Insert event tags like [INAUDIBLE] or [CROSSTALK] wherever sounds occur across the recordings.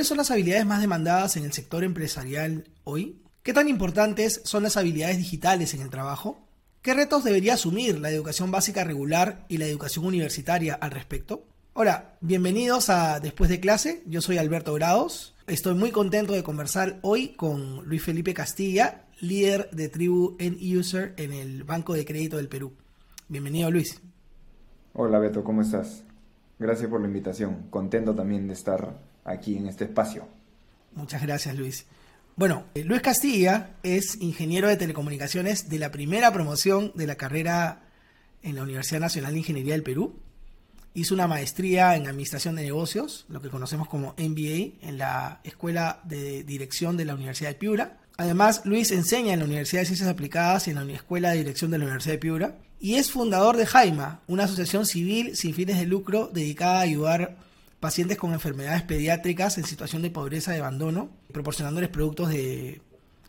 ¿cuáles son las habilidades más demandadas en el sector empresarial hoy? ¿Qué tan importantes son las habilidades digitales en el trabajo? ¿Qué retos debería asumir la educación básica regular y la educación universitaria al respecto? Hola, bienvenidos a Después de clase, yo soy Alberto Grados. Estoy muy contento de conversar hoy con Luis Felipe Castilla, líder de tribu End User en el Banco de Crédito del Perú. Bienvenido Luis. Hola Beto, ¿cómo estás? Gracias por la invitación. Contento también de estar aquí en este espacio. Muchas gracias Luis. Bueno, eh, Luis Castilla es ingeniero de telecomunicaciones de la primera promoción de la carrera en la Universidad Nacional de Ingeniería del Perú. Hizo una maestría en Administración de Negocios, lo que conocemos como MBA, en la Escuela de Dirección de la Universidad de Piura. Además, Luis enseña en la Universidad de Ciencias Aplicadas y en la Escuela de Dirección de la Universidad de Piura. Y es fundador de Jaima, una asociación civil sin fines de lucro dedicada a ayudar pacientes con enfermedades pediátricas en situación de pobreza y abandono, proporcionándoles productos de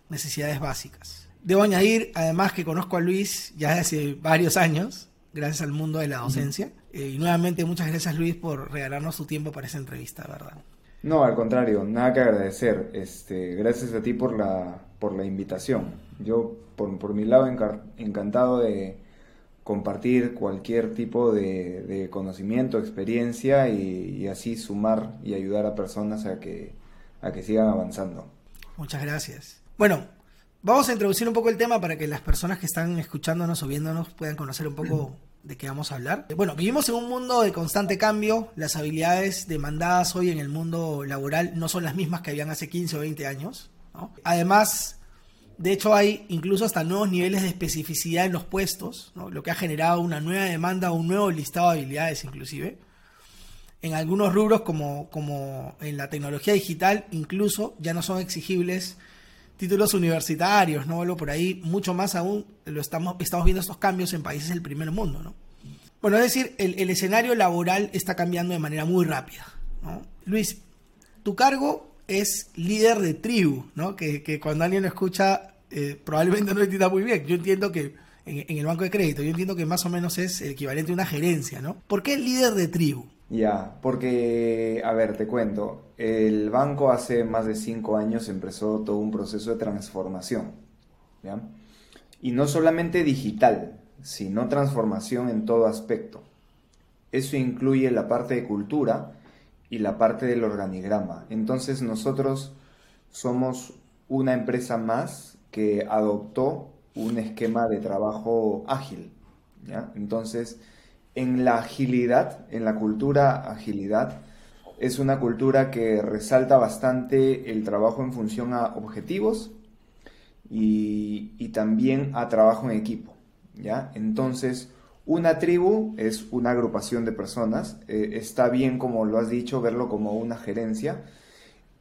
necesidades básicas. Debo añadir, además, que conozco a Luis ya desde hace varios años, gracias al mundo de la docencia. Eh, y nuevamente, muchas gracias, Luis, por regalarnos tu tiempo para esa entrevista, ¿verdad? No, al contrario, nada que agradecer. Este, gracias a ti por la, por la invitación. Yo, por, por mi lado, encantado de, compartir cualquier tipo de, conocimiento, experiencia y, así sumar y ayudar a personas a que, a que sigan avanzando. Muchas gracias. Bueno, vamos a introducir un poco el tema para que las personas que están escuchándonos o viéndonos puedan conocer un poco [CLEARS THROAT] de qué vamos a hablar. Bueno, vivimos en un mundo de constante cambio. Las habilidades demandadas hoy en el mundo laboral no son las mismas que habían hace 15 o 20 años. Además, de hecho, hay incluso hasta nuevos niveles de especificidad en los puestos, lo que ha generado una nueva demanda, un nuevo listado de habilidades inclusive. En algunos rubros, como, como en la tecnología digital, incluso ya no son exigibles títulos universitarios, ¿no? Lo por ahí, mucho más aún, lo estamos, estamos viendo estos cambios en países del primer mundo, ¿no? Bueno, es decir, el, escenario laboral está cambiando de manera muy rápida, Luis, tu cargo es líder de tribu, ¿no? Que, que cuando alguien lo escucha eh, probablemente no lo entienda muy bien. Yo entiendo que en, el banco de crédito, yo entiendo que más o menos es el equivalente a una gerencia, ¿no? ¿Por qué el líder de tribu? Ya, porque, a ver, te cuento, el banco hace más de cinco años empezó todo un proceso de transformación, ¿ya? Y no solamente digital, sino transformación en todo aspecto. Eso incluye la parte de cultura y la parte del organigrama. Entonces nosotros somos una empresa más que adoptó un esquema de trabajo ágil. Entonces, en la agilidad, en la cultura agilidad, es una cultura que resalta bastante el trabajo en función a objetivos y, también a trabajo en equipo. ¿ya? Entonces, una tribu es una agrupación de personas. Eh, está bien, como lo has dicho, verlo como una gerencia,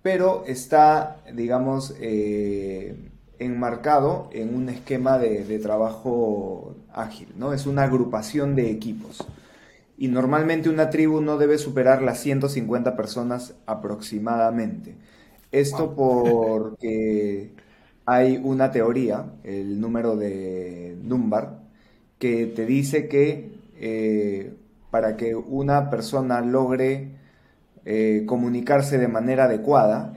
pero está, digamos, eh, enmarcado en un esquema de, trabajo ágil, ¿no? Es una agrupación de equipos. Y normalmente una tribu no debe superar las 150 personas aproximadamente. Esto porque hay una teoría, el número de Dunbar, que te dice que eh, para que una persona logre eh, comunicarse de manera adecuada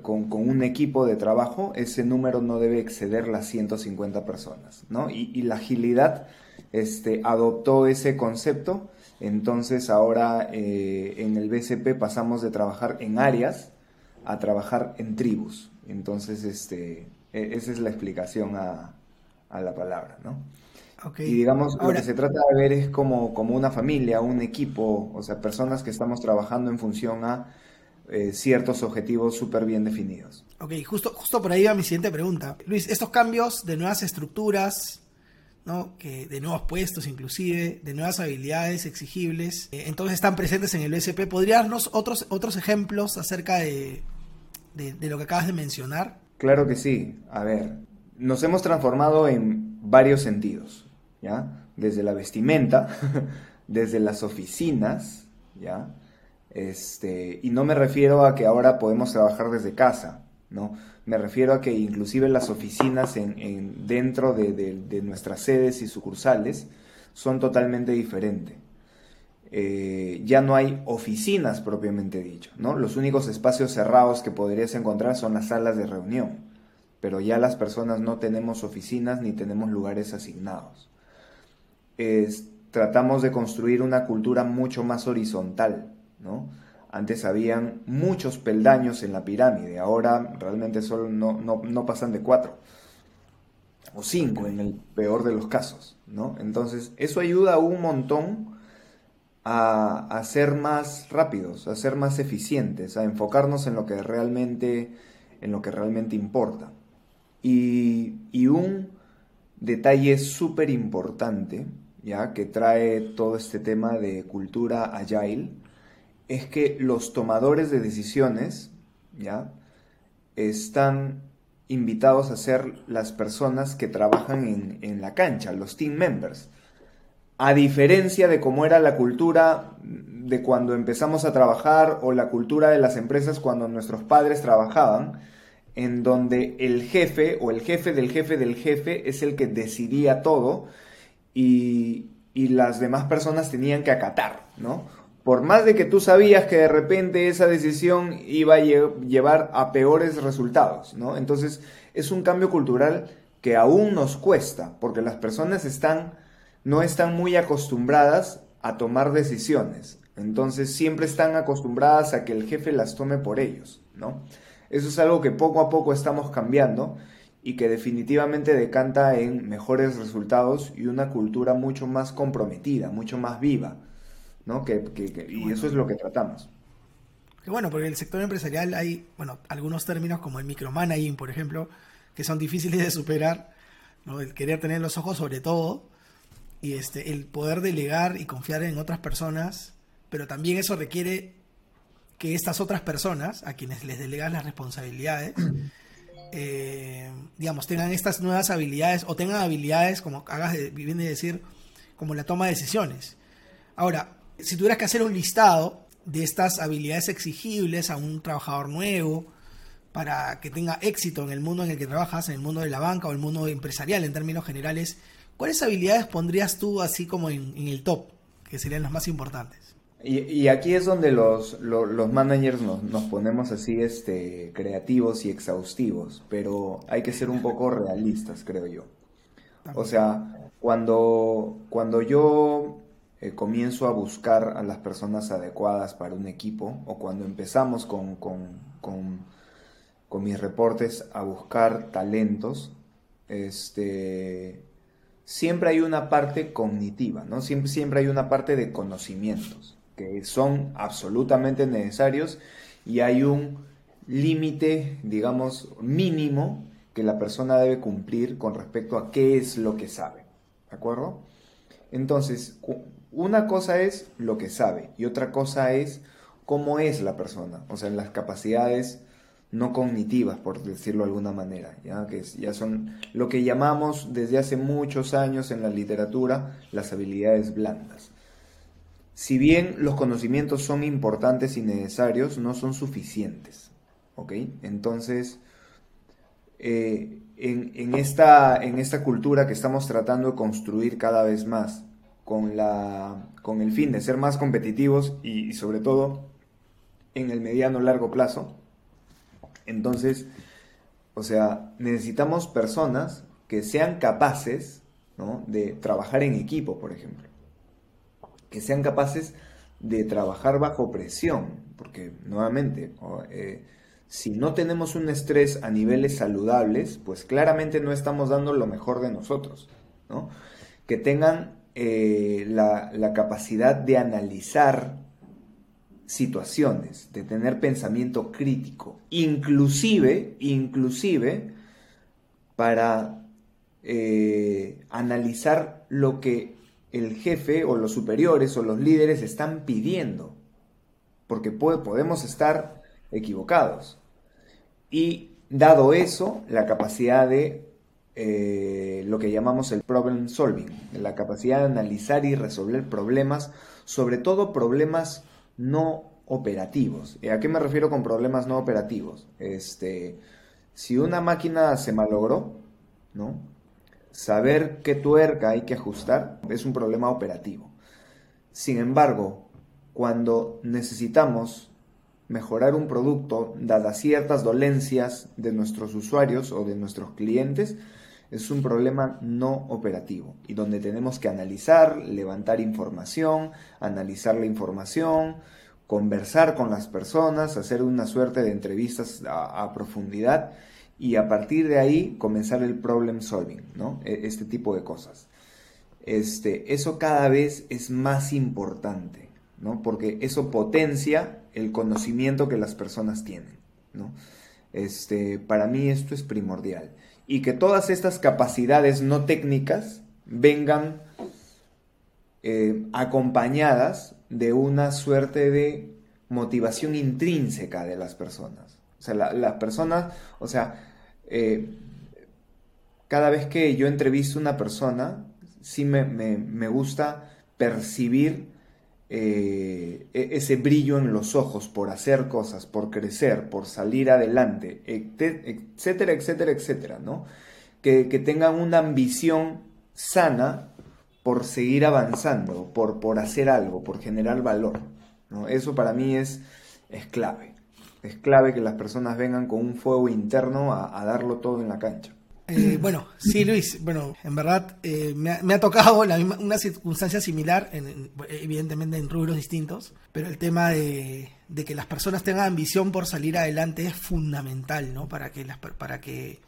con, un equipo de trabajo, ese número no debe exceder las 150 personas, ¿no? Y, la agilidad este, adoptó ese concepto, entonces ahora eh, en el BCP pasamos de trabajar en áreas a trabajar en tribus, entonces este, e, esa es la explicación a, a la palabra, ¿no? Y digamos, lo que se trata de ver es como, como una familia, un equipo, o sea, personas que estamos trabajando en función a eh, ciertos objetivos súper bien definidos. Ok, justo, justo por ahí va mi siguiente pregunta. Luis, estos cambios de nuevas estructuras, ¿no? que de nuevos puestos inclusive, de nuevas habilidades exigibles, eh, entonces están presentes en el BSP. ¿Podrías darnos otros, otros ejemplos acerca de, de lo que acabas de mencionar? Claro que sí. A ver, nos hemos transformado en varios sentidos. Desde la vestimenta, [LAUGHS] desde las oficinas, ¿ya? Este, y no me refiero a que ahora podemos trabajar desde casa, ¿no? Me refiero a que inclusive las oficinas en, dentro de, nuestras sedes y sucursales son totalmente diferentes. eh, ya no hay oficinas propiamente dicho, ¿no? Los únicos espacios cerrados que podrías encontrar son las salas de reunión, pero ya las personas no tenemos oficinas ni tenemos lugares asignados. Tratamos de construir una cultura mucho más horizontal, ¿no? Antes habían muchos peldaños en la pirámide, ahora realmente solo no, no pasan de cuatro o cinco en el peor de los casos, ¿no? Entonces, eso ayuda un montón a, ser más rápidos, a ser más eficientes, a enfocarnos en lo que realmente, en lo que realmente importa. Y, y un detalle súper importante, ya que trae todo este tema de cultura agile, es que los tomadores de decisiones, ya, están invitados a ser las personas que trabajan en, en la cancha, los team members. A diferencia de cómo era la cultura de cuando empezamos a trabajar o la cultura de las empresas cuando nuestros padres trabajaban, en donde el jefe o el jefe del jefe del jefe es el que decidía todo y, las demás personas tenían que acatar, ¿no? Por más de que tú sabías que de repente esa decisión iba a llevar a peores resultados, ¿no? Entonces es un cambio cultural que aún nos cuesta, porque las personas están no están muy acostumbradas a tomar decisiones. Entonces siempre están acostumbradas a que el jefe las tome por ellos, ¿no? Eso es algo que poco a poco estamos cambiando y que definitivamente decanta en mejores resultados y una cultura mucho más comprometida, mucho más viva, ¿no? Que, y eso es lo que tratamos. Que bueno, porque en el sector empresarial hay, bueno, algunos términos como el micromanaging, por ejemplo, que son difíciles de superar, ¿no? El querer tener los ojos sobre todo, y este, el poder delegar y confiar en otras personas, pero también eso requiere que estas otras personas, a quienes les delegan las responsabilidades, [CLEARS THROAT] eh, digamos, tengan estas nuevas habilidades o tengan habilidades, como hagas de, de decir, como la toma de decisiones. Ahora, si tuvieras que hacer un listado de estas habilidades exigibles a un trabajador nuevo, para que tenga éxito en el mundo en el que trabajas, en el mundo de la banca o el mundo empresarial en términos generales, ¿Cuáles habilidades pondrías tú así como en, el top, que serían las más importantes? Y, aquí es donde los, managers nos, ponemos así este, creativos y exhaustivos, pero hay que ser un poco realistas, creo yo. O sea, cuando, cuando yo eh, comienzo a buscar a las personas adecuadas para un equipo, o cuando empezamos con, con, con mis reportes a buscar talentos, este, siempre hay una parte cognitiva, ¿no? Siempre, siempre hay una parte de conocimientos son absolutamente necesarios y hay un límite, digamos, mínimo que la persona debe cumplir con respecto a qué es lo que sabe, ¿de acuerdo? Entonces, una cosa es lo que sabe y otra cosa es cómo es la persona, o sea, las capacidades no cognitivas, por decirlo de alguna manera, ¿ya? que ya son lo que llamamos desde hace muchos años en la literatura las habilidades blandas. Si bien los conocimientos son importantes y necesarios, no son suficientes. ¿ok? Entonces, eh, en, esta, cultura que estamos tratando de construir cada vez más, con el fin de ser más competitivos y sobre todo en el mediano largo plazo, entonces, o sea, necesitamos personas que sean capaces de trabajar en equipo, por ejemplo. Que sean capaces de trabajar bajo presión, porque nuevamente, eh, si no tenemos un estrés a niveles saludables, pues claramente no estamos dando lo mejor de nosotros. Que tengan eh, la capacidad de analizar situaciones, de tener pensamiento crítico, inclusive, inclusive para eh, analizar lo que el jefe o los superiores o los líderes están pidiendo, porque podemos estar equivocados. Y dado eso, la capacidad de eh, lo que llamamos el problem solving, la capacidad de analizar y resolver problemas, sobre todo problemas no operativos. ¿A qué me refiero con problemas no operativos? Este, si una máquina se malogró, ¿no? Saber qué tuerca hay que ajustar es un problema operativo. Sin embargo, cuando necesitamos mejorar un producto, dadas ciertas dolencias de nuestros usuarios o de nuestros clientes, es un problema no operativo y donde tenemos que analizar, levantar información, analizar la información, conversar con las personas, hacer una suerte de entrevistas a, profundidad y a partir de ahí comenzar el problem solving, ¿no? E, este tipo de cosas. Este, eso cada vez es más importante, ¿no? Porque eso potencia el conocimiento que las personas tienen, ¿no? Este, para mí esto es primordial. Y que todas estas capacidades no técnicas vengan eh, acompañadas de una suerte de motivación intrínseca de las personas. O sea, las personas, o sea, eh, cada vez que yo entrevisto a una persona, sí me, gusta percibir eh, e, ese brillo en los ojos por hacer cosas, por crecer, por salir adelante, etcétera, etcétera, etcétera, ¿no? Que, que tengan una ambición sana por seguir avanzando, por, por hacer algo, por generar valor. ¿no? Eso para mí es, es clave. Es clave que las personas vengan con un fuego interno a, darlo todo en la cancha. Eh, bueno, sí, Luis, bueno, en verdad eh, me, ha, tocado una circunstancia similar, evidentemente en rubros distintos, pero el tema de, que las personas tengan ambición por salir adelante es fundamental, ¿no? Para que, las, para que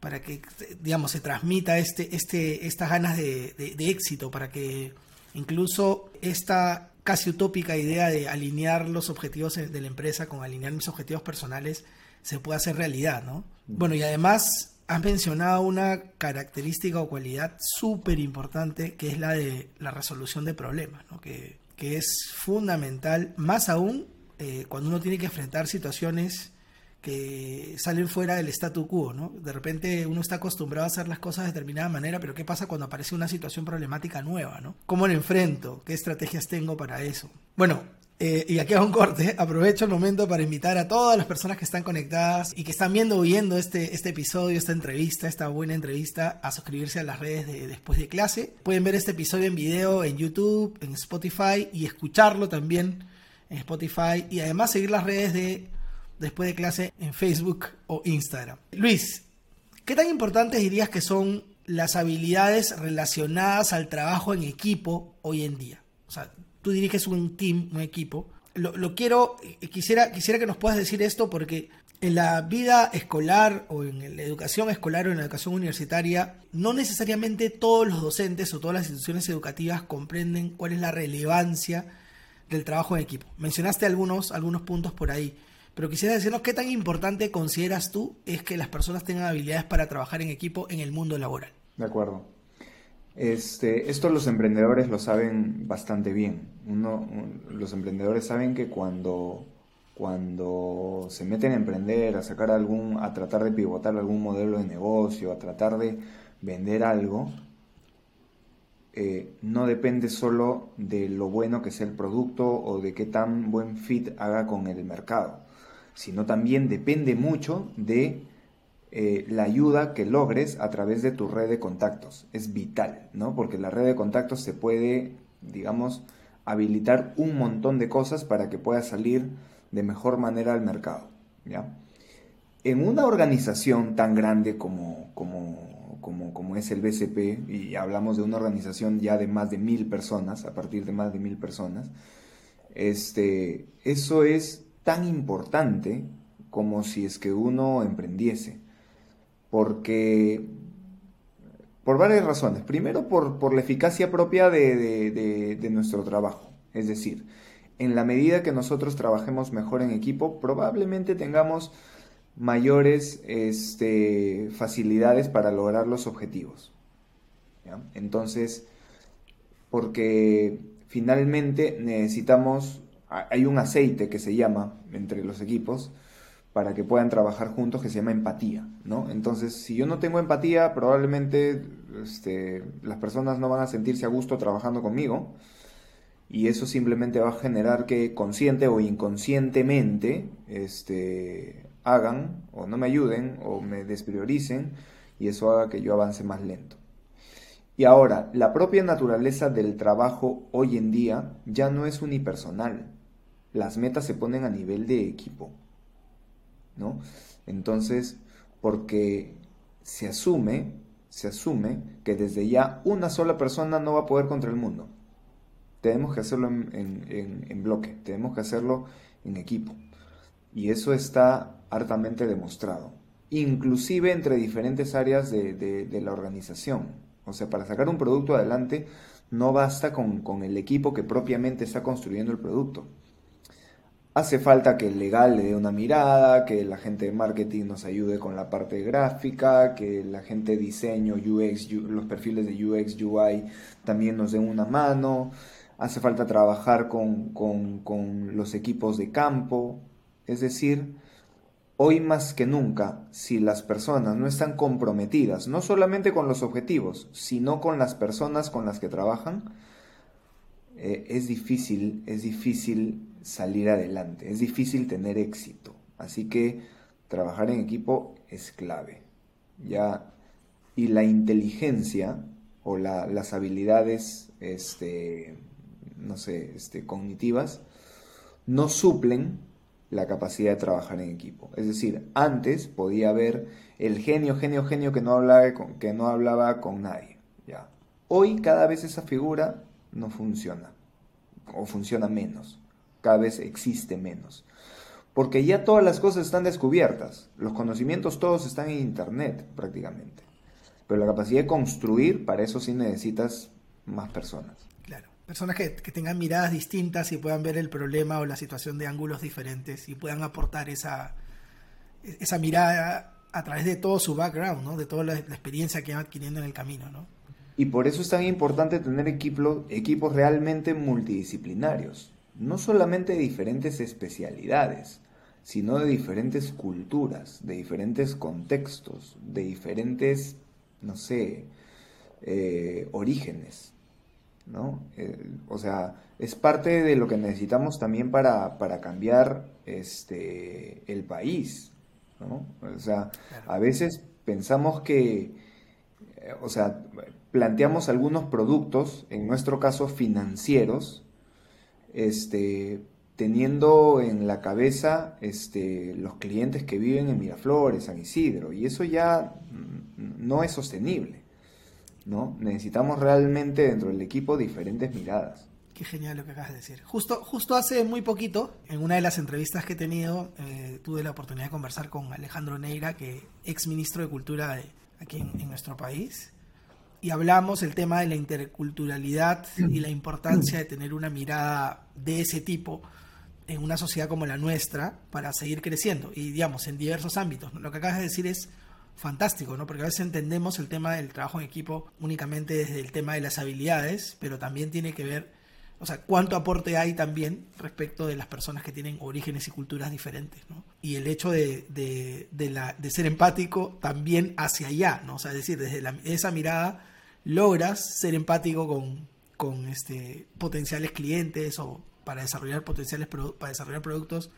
para que, digamos, se transmita este, este, estas ganas de, éxito, para que incluso esta casi utópica idea de alinear los objetivos de la empresa con alinear mis objetivos personales se pueda hacer realidad, ¿no? Bueno, y además has mencionado una característica o cualidad súper importante que es la de la resolución de problemas, ¿no? que, que es fundamental, más aún eh, cuando uno tiene que enfrentar situaciones salen fuera del statu quo, ¿no? De repente uno está acostumbrado a hacer las cosas de determinada manera, pero ¿qué pasa cuando aparece una situación problemática nueva, ¿no? ¿Cómo lo enfrento? ¿Qué estrategias tengo para eso? Bueno, eh, y aquí hago un corte, [LAUGHS] aprovecho el momento para invitar a todas las personas que están conectadas y que están viendo o viendo este, este episodio, esta entrevista, esta buena entrevista, a suscribirse a las redes de Después de Clase. Pueden ver este episodio en video en YouTube, en Spotify y escucharlo también en Spotify y además seguir las redes de después de clase en Facebook o Instagram. Luis, ¿qué tan importantes dirías que son las habilidades relacionadas al trabajo en equipo hoy en día? O sea, tú diriges un team, un equipo. Lo, quiero, eh, quisiera, quisiera que nos puedas decir esto porque en la vida escolar o en la educación escolar o en la educación universitaria, no necesariamente todos los docentes o todas las instituciones educativas comprenden cuál es la relevancia del trabajo en equipo. Mencionaste algunos, algunos puntos por ahí. Pero quisiera decirnos qué tan importante consideras tú es que las personas tengan habilidades para trabajar en equipo en el mundo laboral. De acuerdo. Este, esto los emprendedores lo saben bastante bien. Uno, los emprendedores saben que cuando, cuando se meten a emprender, a sacar algún, a tratar de pivotar algún modelo de negocio, a tratar de vender algo, eh, no depende solo de lo bueno que sea el producto o de qué tan buen fit haga con el mercado sino también depende mucho de eh, la ayuda que logres a través de tu red de contactos. Es vital, ¿no? Porque la red de contactos se puede, digamos, habilitar un montón de cosas para que puedas salir de mejor manera al mercado, ¿ya? En una organización tan grande como, como, como, como es el BCP, y hablamos de una organización ya de más de mil personas, a partir de más de mil personas, este, eso es tan importante como si es que uno emprendiese. Porque, por varias razones. Primero, por, la eficacia propia de, nuestro trabajo. Es decir, en la medida que nosotros trabajemos mejor en equipo, probablemente tengamos mayores este, facilidades para lograr los objetivos. Entonces, porque finalmente necesitamos hay un aceite que se llama entre los equipos para que puedan trabajar juntos que se llama empatía, ¿no? Entonces, si yo no tengo empatía, probablemente este, las personas no van a sentirse a gusto trabajando conmigo y eso simplemente va a generar que consciente o inconscientemente este, hagan o no me ayuden o me desprioricen y eso haga que yo avance más lento. Y ahora, la propia naturaleza del trabajo hoy en día ya no es unipersonal. Las metas se ponen a nivel de equipo. ¿No? Entonces, porque se asume, se asume que desde ya una sola persona no va a poder contra el mundo. Tenemos que hacerlo en, bloque, tenemos que hacerlo en equipo. Y eso está hartamente demostrado, inclusive entre diferentes áreas de la organización. O sea, para sacar un producto adelante no basta con, el equipo que propiamente está construyendo el producto. Hace falta que el legal le dé una mirada, que la gente de marketing nos ayude con la parte gráfica, que la gente de diseño, UX, los perfiles de UX, UI también nos den una mano. Hace falta trabajar con, con los equipos de campo. Es decir, Hoy más que nunca, si las personas no están comprometidas, no solamente con los objetivos, sino con las personas con las que trabajan, eh, es difícil, es difícil salir adelante, es difícil tener éxito. Así que trabajar en equipo es clave. Ya, y la inteligencia o las habilidades, este, no sé, este, cognitivas, no suplen la capacidad de trabajar en equipo. Es decir, antes podía haber el genio, genio, genio que no hablaba con, que no hablaba con nadie. ¿ya? Hoy cada vez esa figura no funciona, o funciona menos, cada vez existe menos. Porque ya todas las cosas están descubiertas, los conocimientos todos están en Internet prácticamente. Pero la capacidad de construir, para eso sí necesitas más personas personas que, tengan miradas distintas y puedan ver el problema o la situación de ángulos diferentes y puedan aportar esa, esa mirada a través de todo su background, ¿no? de toda la, experiencia que van adquiriendo en el camino. ¿no? Y por eso es tan importante tener equipos, equipos realmente multidisciplinarios, no solamente de diferentes especialidades, sino de diferentes culturas, de diferentes contextos, de diferentes, no sé, eh, orígenes. ¿no? Eh, o sea, es parte de lo que necesitamos también para, cambiar este, el país, ¿no? O sea, a veces pensamos que, eh, o sea, planteamos algunos productos, en nuestro caso financieros, este, teniendo en la cabeza este, los clientes que viven en Miraflores, San Isidro, y eso ya no es sostenible. ¿no? Necesitamos realmente dentro del equipo diferentes miradas. Qué genial lo que acabas de decir. Justo, justo hace muy poquito, en una de las entrevistas que he tenido, eh, tuve la oportunidad de conversar con Alejandro Neira, que ex ministro de Cultura aquí en, nuestro país, y hablamos el tema de la interculturalidad y la importancia de tener una mirada de ese tipo en una sociedad como la nuestra para seguir creciendo y digamos en diversos ámbitos. Lo que acabas de decir es fantástico, ¿no? Porque a veces entendemos el tema del trabajo en equipo únicamente desde el tema de las habilidades, pero también tiene que ver, o sea, cuánto aporte hay también respecto de las personas que tienen orígenes y culturas diferentes, ¿no? Y el hecho de, de, la, de ser empático también hacia allá, ¿no? O sea, es decir, desde esa mirada logras ser empático con, con este, potenciales clientes o para desarrollar potenciales para desarrollar productos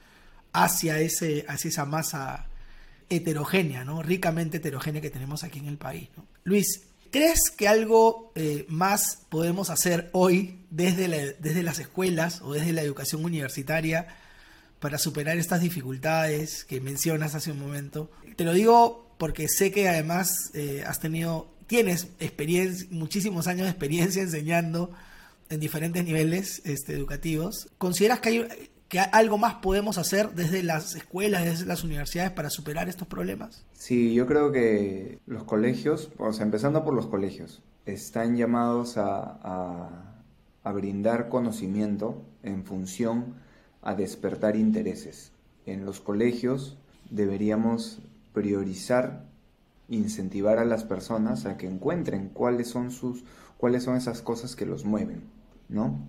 hacia ese hacia esa masa heterogénea, ¿no? ricamente heterogénea que tenemos aquí en el país. Luis, ¿crees que algo eh, más podemos hacer hoy desde, desde las escuelas o desde la educación universitaria para superar estas dificultades que mencionas hace un momento? Te lo digo porque sé que además eh, has tenido, tienes muchísimos años de experiencia enseñando en diferentes niveles este, educativos. ¿Consideras que hay que algo más podemos hacer desde las escuelas, desde las universidades para superar estos problemas? Sí, yo creo que los colegios, o sea, empezando por los colegios, están llamados a, a, brindar conocimiento en función a despertar intereses. En los colegios deberíamos priorizar, incentivar a las personas a que encuentren cuáles son sus, cuáles son esas cosas que los mueven, ¿no?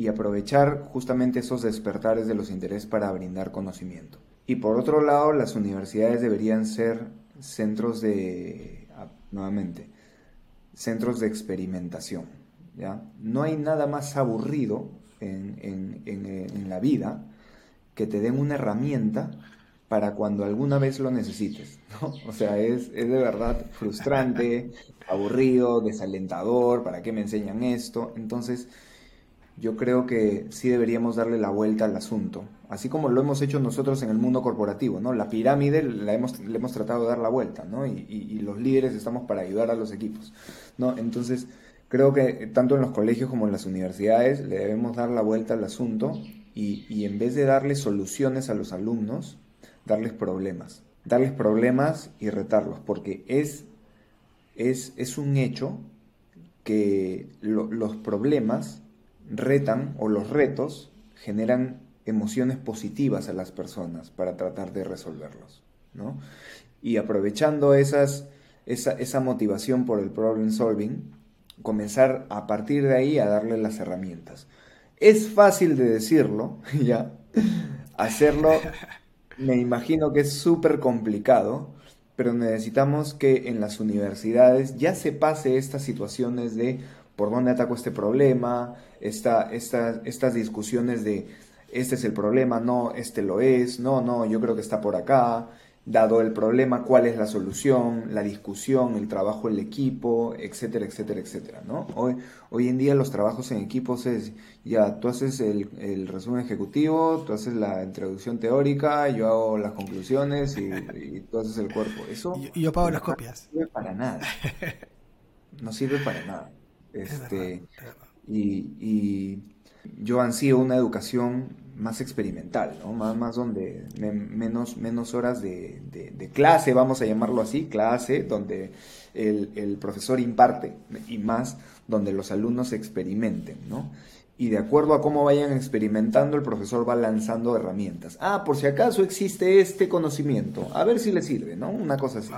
Y aprovechar justamente esos despertares de los intereses para brindar conocimiento. Y por otro lado, las universidades deberían ser centros de, ah, nuevamente, centros de experimentación. ¿ya? No hay nada más aburrido en, en, en, la vida que te den una herramienta para cuando alguna vez lo necesites, ¿no? [LAUGHS] O sea, es, es de verdad frustrante, [LAUGHS] aburrido, desalentador, ¿para qué me enseñan esto? Entonces, yo creo que sí deberíamos darle la vuelta al asunto, así como lo hemos hecho nosotros en el mundo corporativo, ¿no? La pirámide la hemos, le hemos tratado de dar la vuelta, ¿no? Y, y, los líderes estamos para ayudar a los equipos, ¿no? Entonces, creo que tanto en los colegios como en las universidades le debemos dar la vuelta al asunto y, y en vez de darle soluciones a los alumnos, darles problemas, darles problemas y retarlos, porque es, es, es un hecho que los problemas retan o los retos generan emociones positivas a las personas para tratar de resolverlos. ¿no? Y aprovechando esas, esa, esa motivación por el problem solving, comenzar a partir de ahí a darle las herramientas. Es fácil de decirlo, [LAUGHS] ya. Hacerlo, me imagino que es súper complicado, pero necesitamos que en las universidades ya se pase estas situaciones de por dónde ataco este problema, esta, estas discusiones de este es el problema, no, este lo es, no, no, yo creo que está por acá, dado el problema, cuál es la solución, la discusión, el trabajo en equipo, etcétera, etcétera, etcétera, ¿no? Hoy, hoy en día los trabajos en equipos es, ya, tú haces el, resumen ejecutivo, tú haces la introducción teórica, yo hago las conclusiones y, tú haces el cuerpo. Eso... Y yo pago las copias. [LAUGHS] No sirve para nada. No sirve para nada. Este, y, y, yo ansío una educación más experimental, ¿no? más, más donde menos, menos horas de, clase, vamos a llamarlo así, clase, donde el, el, profesor imparte y más donde los alumnos experimenten, ¿no? Y de acuerdo a cómo vayan experimentando, el profesor va lanzando herramientas. Ah, por si acaso existe este conocimiento, a ver si le sirve, ¿no? Una cosa así.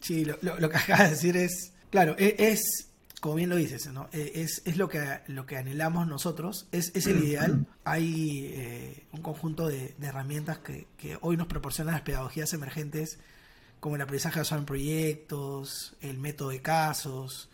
Sí, lo, lo que acabas de decir es, claro, e, es como bien lo dices, ¿no? Eh, es, es, lo, que, lo que anhelamos nosotros, es, es el ideal. Hay eh, un conjunto de, herramientas que, que, hoy nos proporcionan las pedagogías emergentes, como el aprendizaje basado en proyectos, el método de casos,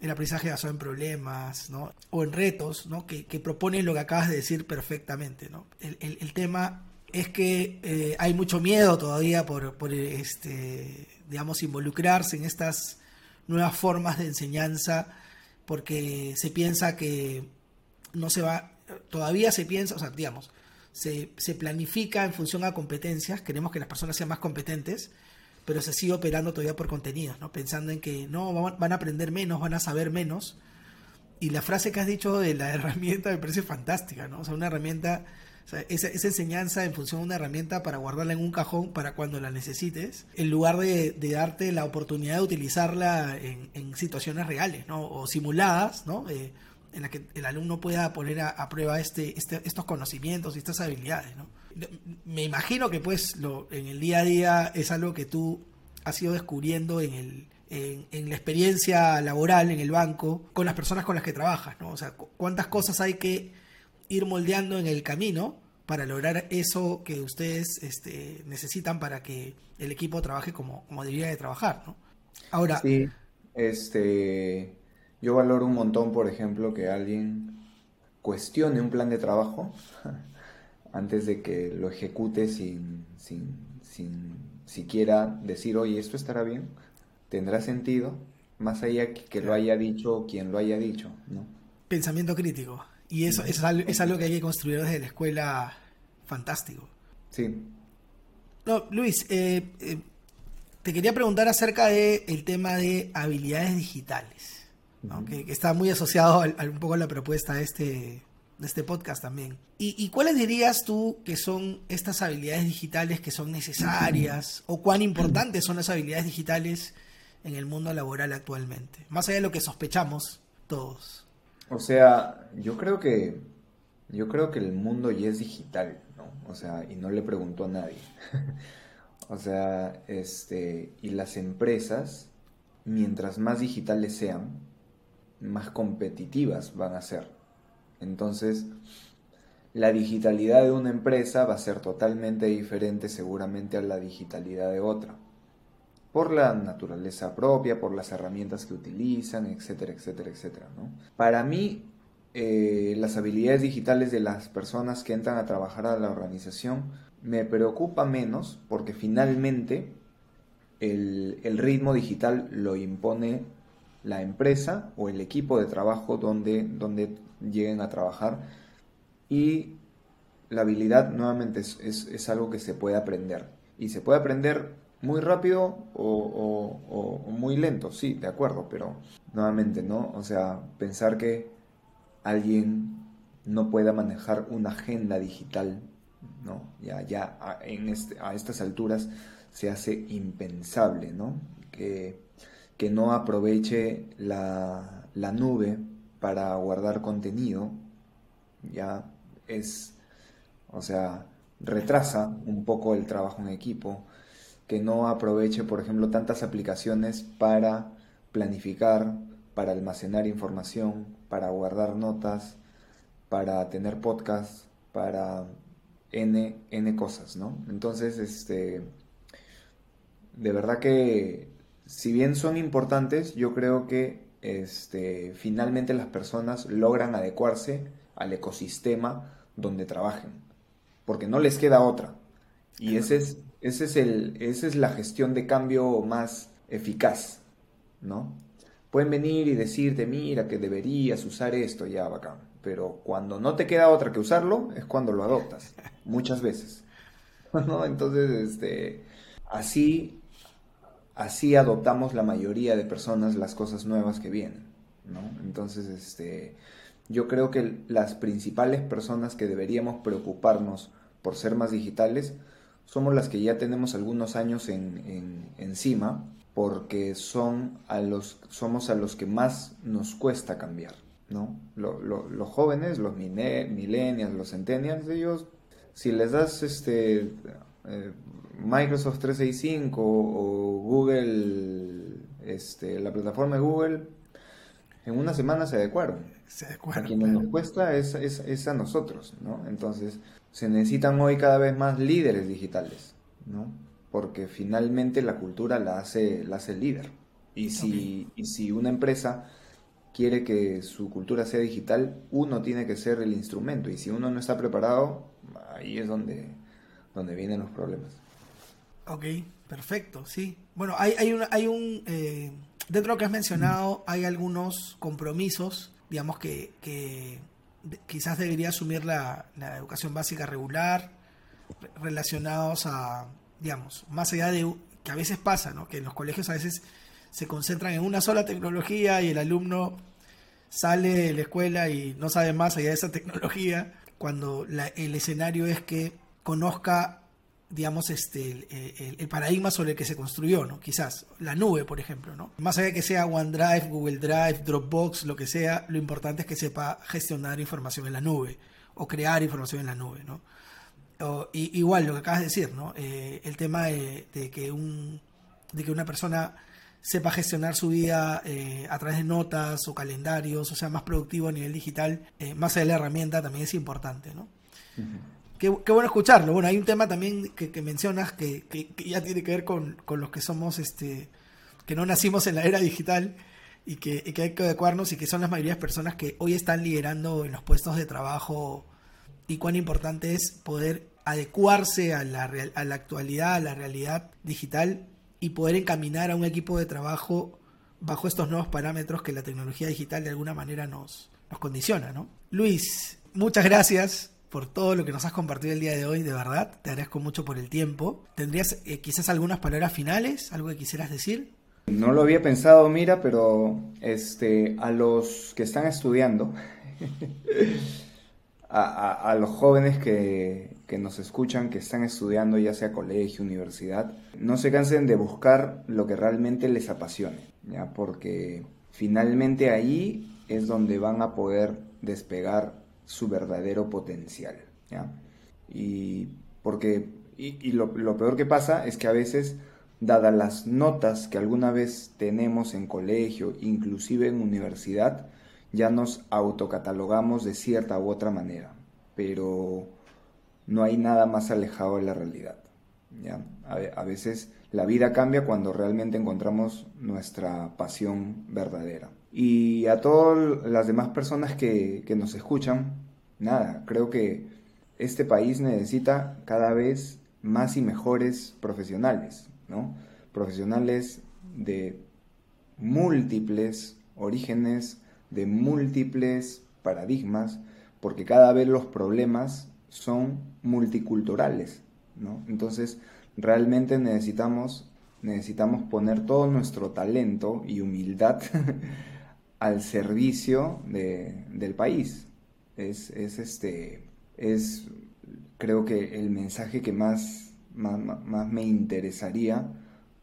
el aprendizaje basado en problemas, ¿no? O en retos, ¿no? Que, que proponen lo que acabas de decir perfectamente, ¿no? El, el, el tema es que eh, hay mucho miedo todavía por, por este, digamos, involucrarse en estas nuevas formas de enseñanza, porque se piensa que no se va, todavía se piensa, o sea, digamos, se, se planifica en función a competencias, queremos que las personas sean más competentes, pero se sigue operando todavía por contenidos, ¿no? Pensando en que no, van a aprender menos, van a saber menos. Y la frase que has dicho de la [LAUGHS] herramienta me parece fantástica, ¿no? O sea, una herramienta esa, enseñanza en función de una herramienta para guardarla en un cajón para cuando la necesites, en lugar de, darte la oportunidad de utilizarla en, situaciones reales. O simuladas. Eh, en la que el alumno pueda poner a, prueba este, este, estos conocimientos y estas habilidades. Me imagino que pues en el día a día es algo que tú has ido descubriendo en, la experiencia laboral en el banco con las personas con las que trabajas, ¿no? O sea, cuántas cosas hay que ir moldeando en el camino para lograr eso que ustedes este, necesitan para que el equipo trabaje como, como debería de trabajar, ¿no? Ahora... Sí, este, yo valoro un montón, por ejemplo, que alguien cuestione un plan de trabajo [LAUGHS] antes de que lo ejecute sin, sin, sin siquiera decir, oye, esto estará bien, tendrá sentido, más allá que, que lo haya dicho quien lo haya dicho, ¿no? Pensamiento crítico. Y eso, es, algo, que hay que construir desde la escuela fantástico. Sí. No, Luis, eh, eh, te quería preguntar acerca del el tema de habilidades digitales, que, está muy asociado un poco a la propuesta de este, de este podcast también. ¿Y, cuáles dirías tú que son estas habilidades digitales que son necesarias o cuán importantes son las habilidades digitales en el mundo laboral actualmente? Más allá de lo que sospechamos todos. O sea, yo creo que yo creo que el mundo ya es digital, ¿no? O sea, y no le pregunto a nadie. [LAUGHS] o sea, este, y las empresas, mientras más digitales sean, más competitivas van a ser. Entonces, la digitalidad de una empresa va a ser totalmente diferente seguramente a la digitalidad de otra por la naturaleza propia, por las herramientas que utilizan, etcétera, etcétera, etcétera. ¿no? Para mí, eh, las habilidades digitales de las personas que entran a trabajar a la organización me preocupa menos porque finalmente el, el ritmo digital lo impone la empresa o el equipo de trabajo donde, donde lleguen a trabajar y la habilidad nuevamente es, es, algo que se puede aprender y se puede aprender muy rápido o, muy lento, sí, de acuerdo, pero nuevamente, ¿no? O sea, pensar que alguien no pueda manejar una agenda digital, ¿no? Ya, ya en este, a estas alturas se hace impensable, ¿no? Que, que no aproveche la, la nube para guardar contenido, ya es, o sea, retrasa un poco el trabajo en equipo, que no aproveche, por ejemplo, tantas aplicaciones para planificar, para almacenar información, para guardar notas, para tener podcast, para n, n cosas, ¿no? Entonces, este, de verdad que si bien son importantes, yo creo que este, finalmente las personas logran adecuarse al ecosistema donde trabajen, porque no les queda otra. Y ese es, es el, esa es la gestión de cambio más eficaz, ¿no? Pueden venir y decirte, mira, que deberías usar esto, ya, bacán. Pero cuando no te queda otra que usarlo, es cuando lo adoptas, muchas veces. [LAUGHS] ¿No? Entonces, este, así así adoptamos la mayoría de personas las cosas nuevas que vienen, ¿no? Entonces, este, yo creo que las principales personas que deberíamos preocuparnos por ser más digitales somos las que ya tenemos algunos años en, encima, porque son a los, somos a los que más nos cuesta cambiar, ¿no? los jóvenes, los millennials, los centennials, ellos, si les das este, eh, Microsoft 365 o Google, este, la plataforma de Google, en una semana se adecuaron. Se adecuaron. A quienes nos cuesta es, es, a nosotros, ¿no? Entonces, se necesitan hoy cada vez más líderes digitales, ¿no? Porque finalmente la cultura la hace, la hace el líder. Y si, y si una empresa quiere que su cultura sea digital, uno tiene que ser el instrumento. Y si uno no está preparado, ahí es donde, donde vienen los problemas. Ok, perfecto, sí. Bueno, hay, hay un, hay un eh, dentro de lo que has mencionado, hay algunos compromisos, digamos, que, que quizás debería asumir la, la, educación básica regular, relacionados a, digamos, más allá de que a veces pasa, ¿no? Que en los colegios a veces se concentran en una sola tecnología y el alumno sale de la escuela y no sabe más allá de esa tecnología, cuando el escenario es que conozca digamos, este, el, paradigma sobre el que se construyó, ¿no? Quizás, la nube, por ejemplo, ¿no? Más allá de que sea OneDrive, Google Drive, Dropbox, lo que sea, lo importante es que sepa gestionar información en la nube o crear información en la nube, ¿no? y, igual, lo que acabas de decir, ¿no? Eh, el tema de, que un, de que una persona sepa gestionar su vida eh, a través de notas o calendarios, o sea, más productivo a nivel digital, eh, más allá de la herramienta, también es importante, ¿no? Qué, bueno escucharlo. Bueno, hay un tema también que, mencionas que, ya tiene que ver con, los que somos, este, que no nacimos en la era digital y que, hay que adecuarnos y que son las mayorías de personas que hoy están liderando en los puestos de trabajo y cuán importante es poder adecuarse a la, a la actualidad, a la realidad digital y poder encaminar a un equipo de trabajo bajo estos nuevos parámetros que la tecnología digital de alguna manera nos, nos condiciona, ¿no? Luis, muchas gracias por todo lo que nos has compartido el día de hoy, de verdad. Te agradezco mucho por el tiempo. ¿Tendrías eh, quizás algunas palabras finales? ¿Algo que quisieras decir? No lo había pensado, mira, pero este, a los que están estudiando, [LAUGHS] a, los jóvenes que, que, nos escuchan, que están estudiando, ya sea colegio, universidad, no se cansen de buscar lo que realmente les apasione, ¿ya? porque finalmente ahí es donde van a poder despegar su verdadero potencial. Y porque y, lo, peor que pasa es que a veces, dadas las notas que alguna vez tenemos en colegio, inclusive en universidad, ya nos autocatalogamos de cierta u otra manera, pero no hay nada más alejado de la realidad. ¿ya? A, veces la vida cambia cuando realmente encontramos nuestra pasión verdadera. Y a todas las demás personas que, nos escuchan, nada, creo que este país necesita cada vez más y mejores profesionales, ¿no? Profesionales de múltiples orígenes, de múltiples paradigmas, porque cada vez los problemas son multiculturales, ¿no? Entonces, realmente necesitamos, necesitamos poner todo nuestro talento y humildad [LAUGHS] al servicio del país. Es, es, este, es, creo que el mensaje que más, más, más me interesaría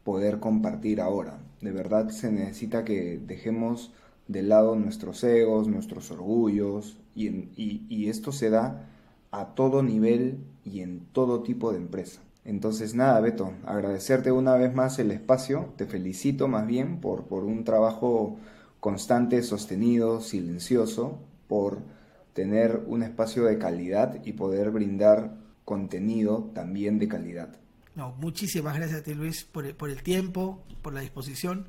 poder compartir ahora. De verdad se necesita que dejemos de lado nuestros egos, nuestros orgullos, y, y, esto se da a todo nivel y en todo tipo de empresa. Entonces nada, Beto, agradecerte una vez más el espacio, te felicito más bien por, por un trabajo constante, sostenido, silencioso, por tener un espacio de calidad y poder brindar contenido también de calidad. No, muchísimas gracias a ti Luis por por el tiempo, por la disposición.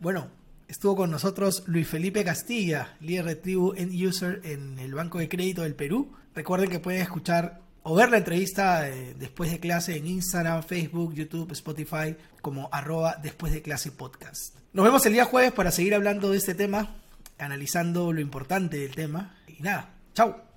Bueno, estuvo con nosotros Luis Felipe Castilla, líder de tribu end user en el Banco de Crédito del Perú. Recuerden que pueden escuchar o ver la entrevista eh, después de clase en Instagram, Facebook, YouTube, Spotify como arroba después de clase podcast. Nos vemos el día jueves para seguir hablando de este tema, analizando lo importante del tema. Y nada, chao.